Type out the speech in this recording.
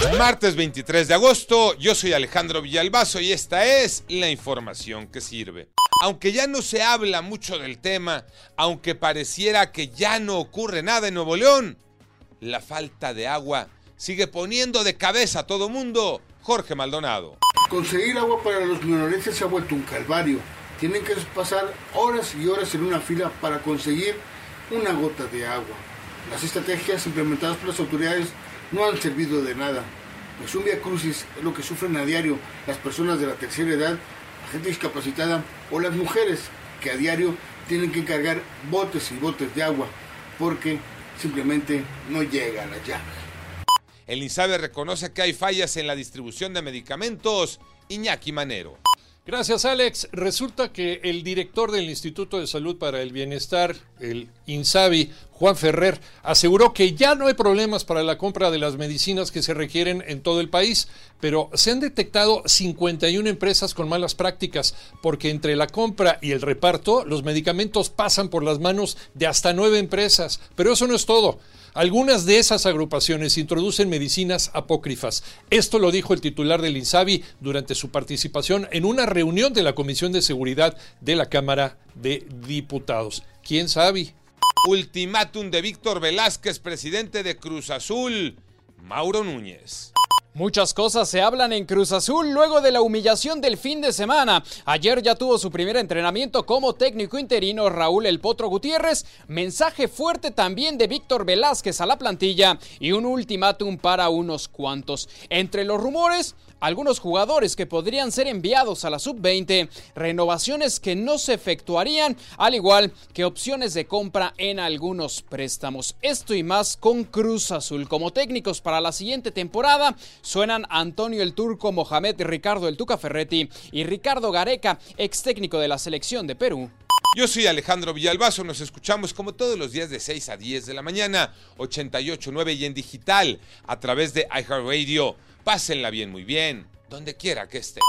Martes 23 de agosto, yo soy Alejandro Villalbazo y esta es la información que sirve. Aunque ya no se habla mucho del tema, aunque pareciera que ya no ocurre nada en Nuevo León, la falta de agua sigue poniendo de cabeza a todo mundo. Jorge Maldonado. Conseguir agua para los minorenses se ha vuelto un calvario. Tienen que pasar horas y horas en una fila para conseguir una gota de agua. Las estrategias implementadas por las autoridades no han servido de nada. Pues un via crucis es lo que sufren a diario las personas de la tercera edad, la gente discapacitada o las mujeres que a diario tienen que cargar botes y botes de agua porque simplemente no llega a la llave. El INSABE reconoce que hay fallas en la distribución de medicamentos. Iñaki Manero. Gracias, Alex. Resulta que el director del Instituto de Salud para el Bienestar, el INSABI, Juan Ferrer, aseguró que ya no hay problemas para la compra de las medicinas que se requieren en todo el país, pero se han detectado 51 empresas con malas prácticas, porque entre la compra y el reparto, los medicamentos pasan por las manos de hasta nueve empresas. Pero eso no es todo. Algunas de esas agrupaciones introducen medicinas apócrifas. Esto lo dijo el titular del INSABI durante su participación en una reunión de la Comisión de Seguridad de la Cámara de Diputados. ¿Quién sabe? Ultimátum de Víctor Velázquez, presidente de Cruz Azul. Mauro Núñez. Muchas cosas se hablan en Cruz Azul luego de la humillación del fin de semana. Ayer ya tuvo su primer entrenamiento como técnico interino Raúl El Potro Gutiérrez. Mensaje fuerte también de Víctor Velázquez a la plantilla y un ultimátum para unos cuantos. Entre los rumores, algunos jugadores que podrían ser enviados a la sub-20, renovaciones que no se efectuarían, al igual que opciones de compra en algunos préstamos. Esto y más con Cruz Azul. Como técnicos para la siguiente temporada suenan Antonio el Turco, Mohamed Ricardo el Tuca Ferretti y Ricardo Gareca, ex técnico de la selección de Perú. Yo soy Alejandro Villalbazo, nos escuchamos como todos los días de 6 a 10 de la mañana, 88.9 y en digital, a través de iHeartRadio. Pásenla bien, muy bien, donde quiera que estén.